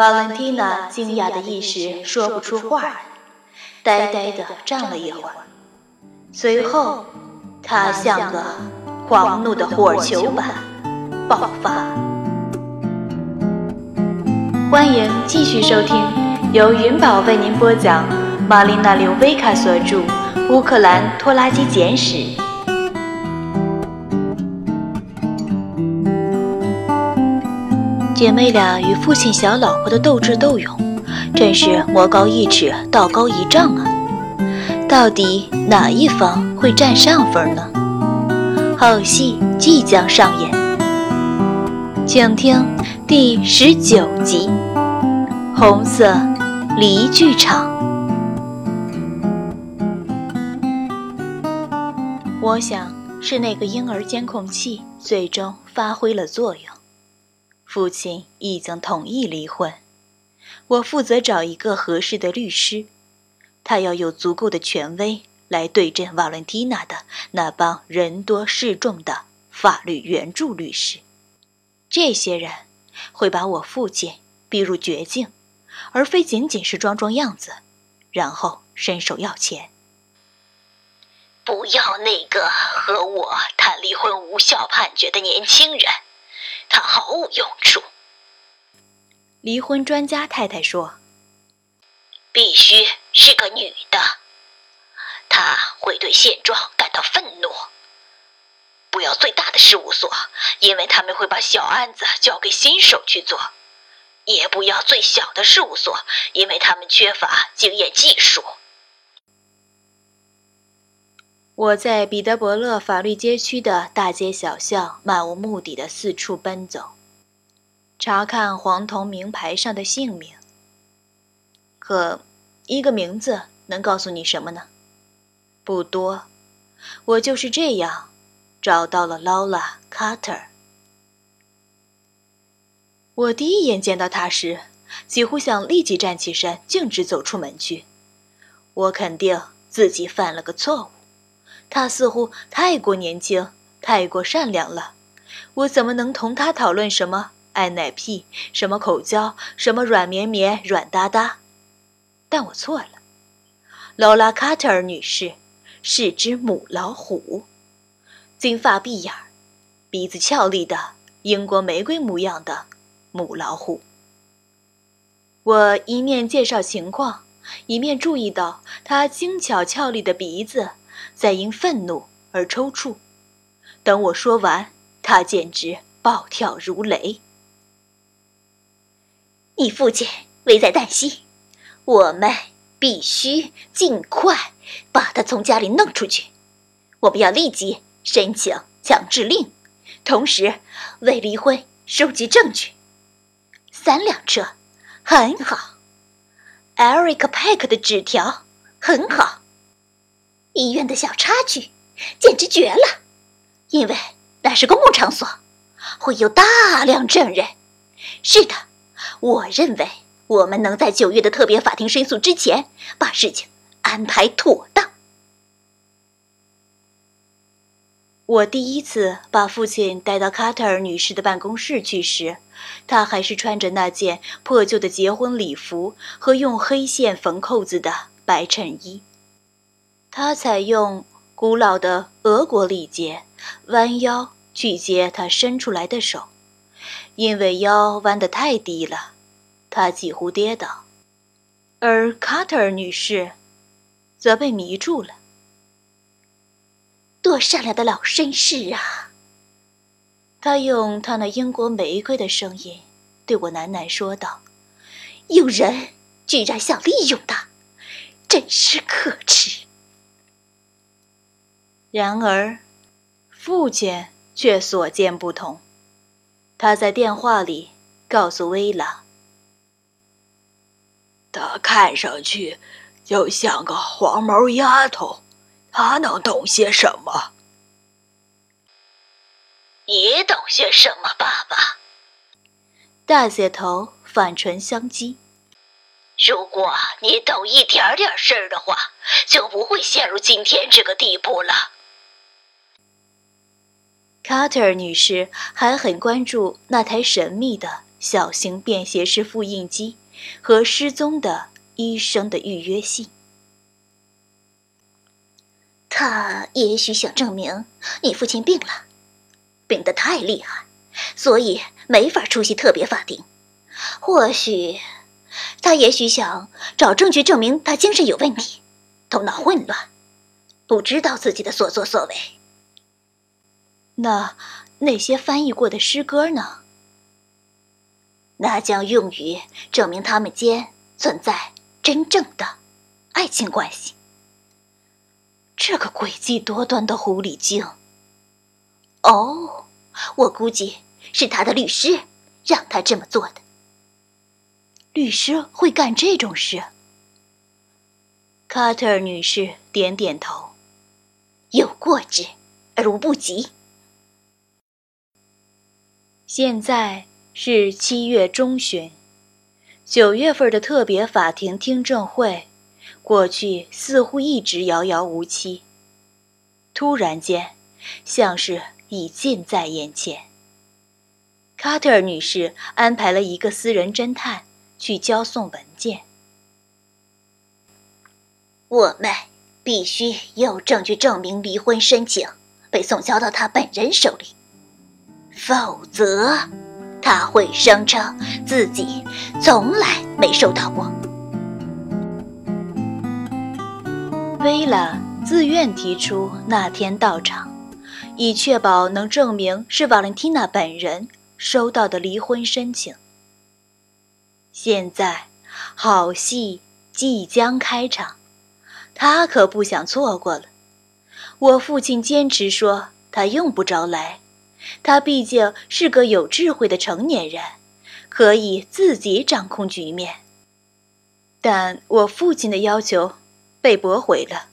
瓦伦蒂娜惊讶的一时说不出话，呆呆的站了一会儿，随后，她像个狂怒的火球般爆发。欢迎继续收听由云宝为您播讲、玛丽娜·刘维卡所著《乌克兰拖拉机简史》。姐妹俩与父亲小老婆的斗智斗勇，真是魔高一尺，道高一丈啊！到底哪一方会占上风呢？好戏即将上演，请听第十九集《红色离剧场》。我想是那个婴儿监控器最终发挥了作用。父亲已经同意离婚，我负责找一个合适的律师，他要有足够的权威来对阵瓦伦蒂娜的那帮人多势众的法律援助律师。这些人会把我父亲逼入绝境，而非仅仅是装装样子，然后伸手要钱。不要那个和我谈离婚无效判决的年轻人。他毫无用处。离婚专家太太说：“必须是个女的，她会对现状感到愤怒。不要最大的事务所，因为他们会把小案子交给新手去做；也不要最小的事务所，因为他们缺乏经验技术。”我在彼得伯勒法律街区的大街小巷漫无目的的四处奔走，查看黄铜名牌上的姓名。可，一个名字能告诉你什么呢？不多。我就是这样找到了劳拉·卡特。我第一眼见到她时，几乎想立即站起身，径直走出门去。我肯定自己犯了个错误。他似乎太过年轻，太过善良了。我怎么能同他讨论什么爱奶屁，什么口交，什么软绵绵、软哒哒？但我错了。劳拉·卡特尔女士是只母老虎，金发碧眼，鼻子俏丽的英国玫瑰模样的母老虎。我一面介绍情况，一面注意到她精巧俏丽的鼻子。在因愤怒而抽搐。等我说完，他简直暴跳如雷。你父亲危在旦夕，我们必须尽快把他从家里弄出去。我们要立即申请强制令，同时为离婚收集证据。三辆车，很好。Eric Peck 的纸条，很好。医院的小插曲，简直绝了，因为那是公共场所，会有大量证人。是的，我认为我们能在九月的特别法庭申诉之前把事情安排妥当。我第一次把父亲带到卡特尔女士的办公室去时，她还是穿着那件破旧的结婚礼服和用黑线缝扣子的白衬衣。他采用古老的俄国礼节，弯腰去接他伸出来的手，因为腰弯得太低了，他几乎跌倒。而卡特尔女士则被迷住了。多善良的老绅士啊！他用他那英国玫瑰的声音对我喃喃说道：“有人居然想利用他，真是可耻。”然而，父亲却所见不同。他在电话里告诉薇拉：“他看上去就像个黄毛丫头，他能懂些什么？你懂些什么，爸爸？”大姐头反唇相讥：“如果你懂一点点事儿的话，就不会陷入今天这个地步了。”卡特尔女士还很关注那台神秘的小型便携式复印机和失踪的医生的预约信。他也许想证明你父亲病了，病得太厉害，所以没法出席特别法庭。或许，他也许想找证据证明他精神有问题，头脑混乱，不知道自己的所作所为。那那些翻译过的诗歌呢？那将用于证明他们间存在真正的爱情关系。这个诡计多端的狐狸精。哦，我估计是他的律师让他这么做的。律师会干这种事？卡特尔女士点点头。有过之而无不及。现在是七月中旬，九月份的特别法庭听证会。过去似乎一直遥遥无期，突然间，像是已近在眼前。卡特尔女士安排了一个私人侦探去交送文件。我们必须有证据证明离婚申请被送交到他本人手里，否则他会声称自己从来没收到过。薇拉自愿提出那天到场，以确保能证明是瓦伦蒂娜本人收到的离婚申请。现在，好戏即将开场，他可不想错过了。我父亲坚持说他用不着来，他毕竟是个有智慧的成年人，可以自己掌控局面。但我父亲的要求。被驳回了。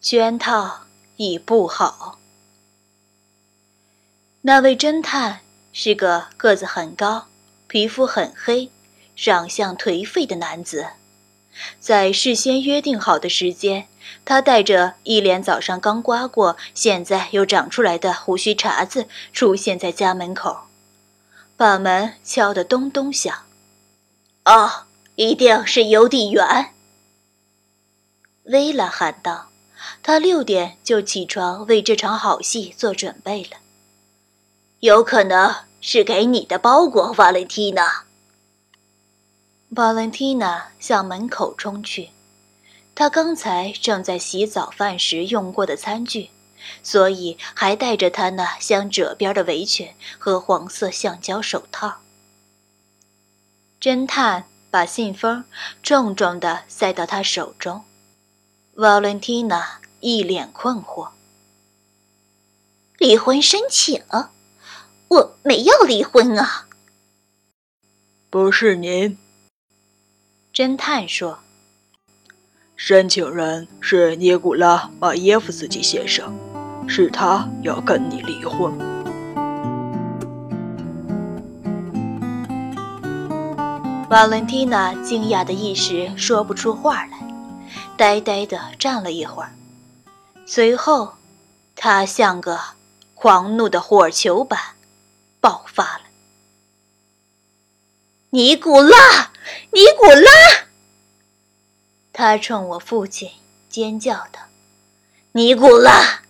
圈套已布好。那位侦探是个个子很高、皮肤很黑、长相颓废的男子。在事先约定好的时间，他带着一脸早上刚刮过、现在又长出来的胡须茬子出现在家门口，把门敲得咚咚响。哦，一定是邮递员。薇拉喊道：“他六点就起床，为这场好戏做准备了。有可能是给你的包裹，瓦伦蒂娜。”瓦伦蒂娜向门口冲去。她刚才正在洗早饭时用过的餐具，所以还带着他那镶褶边的围裙和黄色橡胶手套。侦探把信封重重地塞到他手中。瓦伦蒂娜一脸困惑。离婚申请？我没要离婚啊！不是您。侦探说：“申请人是尼古拉·马耶夫斯基先生，是他要跟你离婚。”瓦伦蒂娜惊讶的一时说不出话来。呆呆的站了一会儿，随后，他像个狂怒的火球般爆发了。尼古拉，尼古拉！他冲我父亲尖叫道：“尼古拉，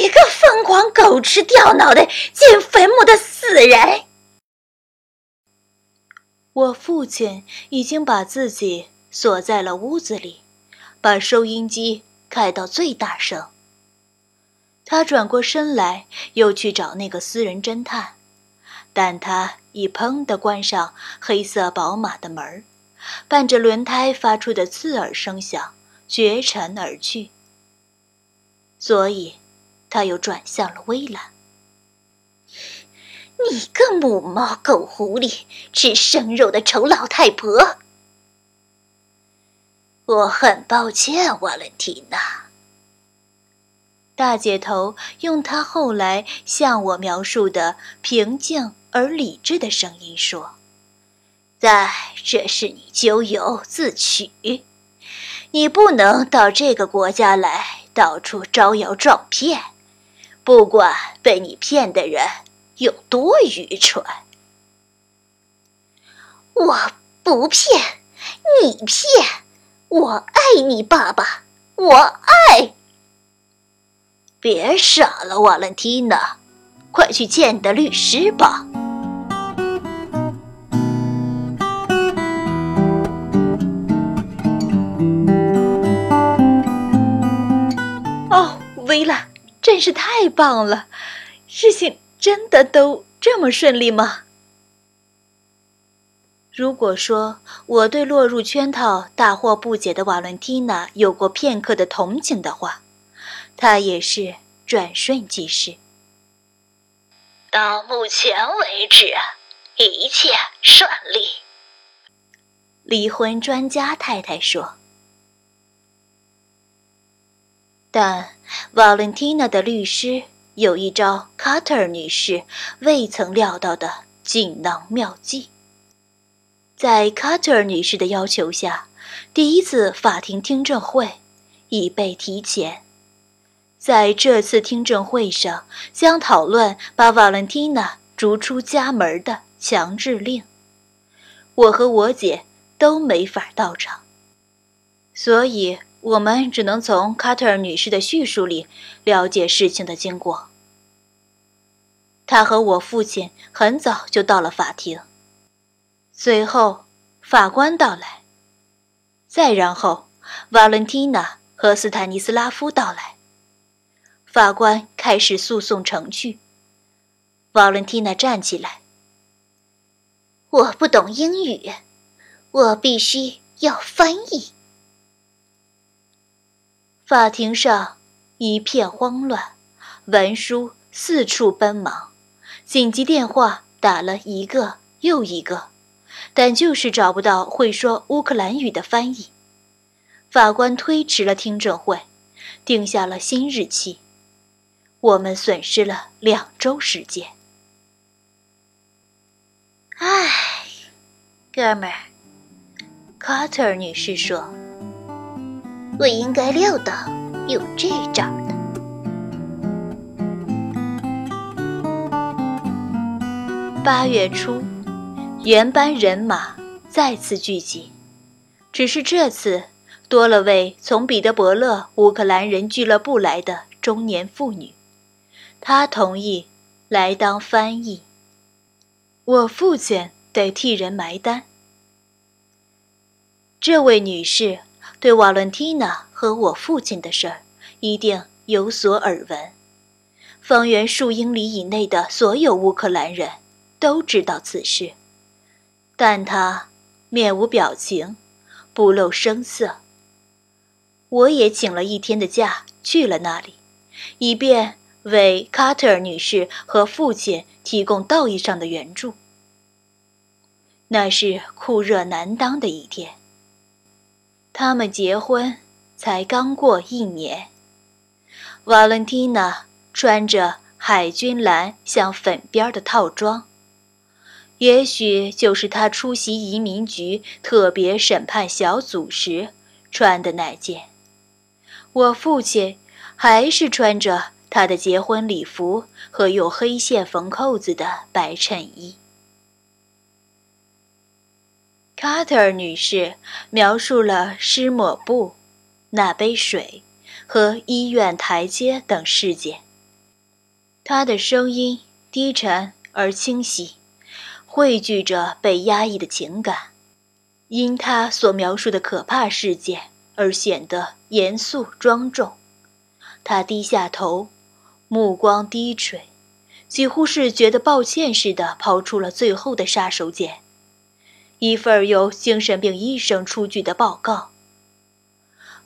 你个疯狂、狗吃掉脑袋、进坟墓的死人！”我父亲已经把自己锁在了屋子里。把收音机开到最大声。他转过身来，又去找那个私人侦探，但他已砰地关上黑色宝马的门伴着轮胎发出的刺耳声响，绝尘而去。所以，他又转向了微兰。你个母猫狗狐狸，吃生肉的丑老太婆！我很抱歉，瓦伦蒂娜。大姐头用她后来向我描述的平静而理智的声音说：“但这是你咎由自取，你不能到这个国家来到处招摇撞骗，不管被你骗的人有多愚蠢。”我不骗，你骗，我爱你，爸爸，我爱。别傻了，瓦伦蒂娜，快去见你的律师吧。薇拉，真是太棒了！事情真的都这么顺利吗？如果说我对落入圈套、大惑不解的瓦伦蒂娜有过片刻的同情的话，她也是转瞬即逝。到目前为止，一切顺利。离婚专家太太说。但瓦伦蒂娜的律师有一招卡特尔女士未曾料到的锦囊妙计。在卡特尔女士的要求下，第一次法庭听证会已被提前。在这次听证会上，将讨论把瓦伦蒂娜逐出家门的强制令。我和我姐都没法到场，所以我们只能从卡特尔女士的叙述里了解事情的经过。她和我父亲很早就到了法庭。随后，法官到来。再然后，瓦伦蒂娜和斯坦尼斯拉夫到来。法官开始诉讼程序。瓦伦蒂娜站起来：“我不懂英语，我必须要翻译。”法庭上一片慌乱，文书四处奔忙，紧急电话打了一个又一个。但就是找不到会说乌克兰语的翻译。法官推迟了听证会，定下了新日期。我们损失了两周时间。唉，哥们儿，卡特尔女士说：“我应该料到有这招的。”八月初。原班人马再次聚集，只是这次多了位从彼得伯勒乌克兰人俱乐部来的中年妇女，她同意来当翻译。我父亲得替人埋单。这位女士对瓦伦蒂娜和我父亲的事儿一定有所耳闻，方圆数英里以内的所有乌克兰人都知道此事。但他面无表情，不露声色。我也请了一天的假去了那里，以便为卡特尔女士和父亲提供道义上的援助。那是酷热难当的一天。他们结婚才刚过一年。瓦伦蒂娜穿着海军蓝像粉边的套装。也许就是他出席移民局特别审判小组时穿的那件。我父亲还是穿着他的结婚礼服和用黑线缝扣子的白衬衣。卡特尔女士描述了湿抹布、那杯水和医院台阶等事件。她的声音低沉而清晰。汇聚着被压抑的情感，因她所描述的可怕事件而显得严肃庄重。她低下头，目光低垂，几乎是觉得抱歉似的，抛出了最后的杀手锏：一份由精神病医生出具的报告。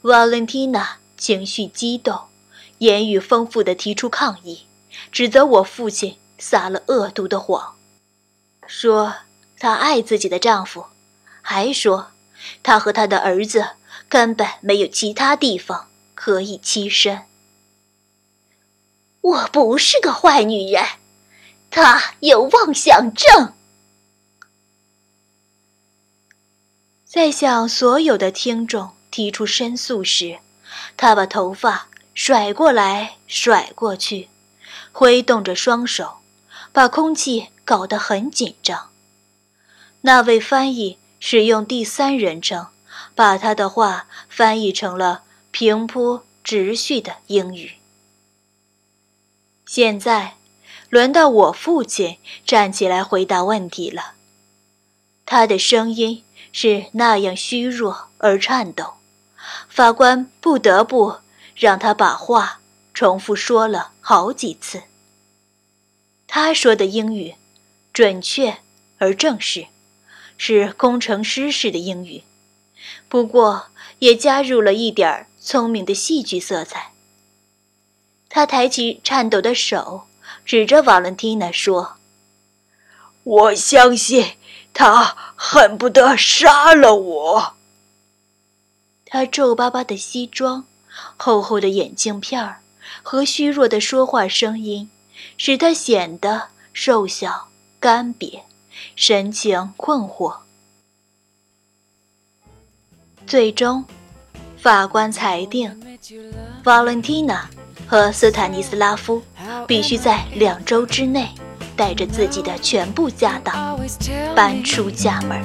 瓦伦蒂娜情绪激动，言语丰富地提出抗议，指责我父亲撒了恶毒的谎。说她爱自己的丈夫，还说她和她的儿子根本没有其他地方可以栖身。我不是个坏女人，她有妄想症。在向所有的听众提出申诉时，他把头发甩过来甩过去，挥动着双手，把空气。搞得很紧张，那位翻译使用第三人称，把他的话翻译成了平铺直叙的英语。现在，轮到我父亲站起来回答问题了。他的声音是那样虚弱而颤抖，法官不得不让他把话重复说了好几次。他说的英语准确而正式，是工程师式的英语，不过也加入了一点聪明的戏剧色彩。他抬起颤抖的手，指着瓦伦蒂娜说：“我相信。”他恨不得杀了我。他皱巴巴的西装、厚厚的眼镜片儿和虚弱的说话声音，使他显得瘦小、干瘪，神情困惑。最终，法官裁定，，Valentina 和斯坦尼斯拉夫必须在两周之内。带着自己的全部家当搬出家门。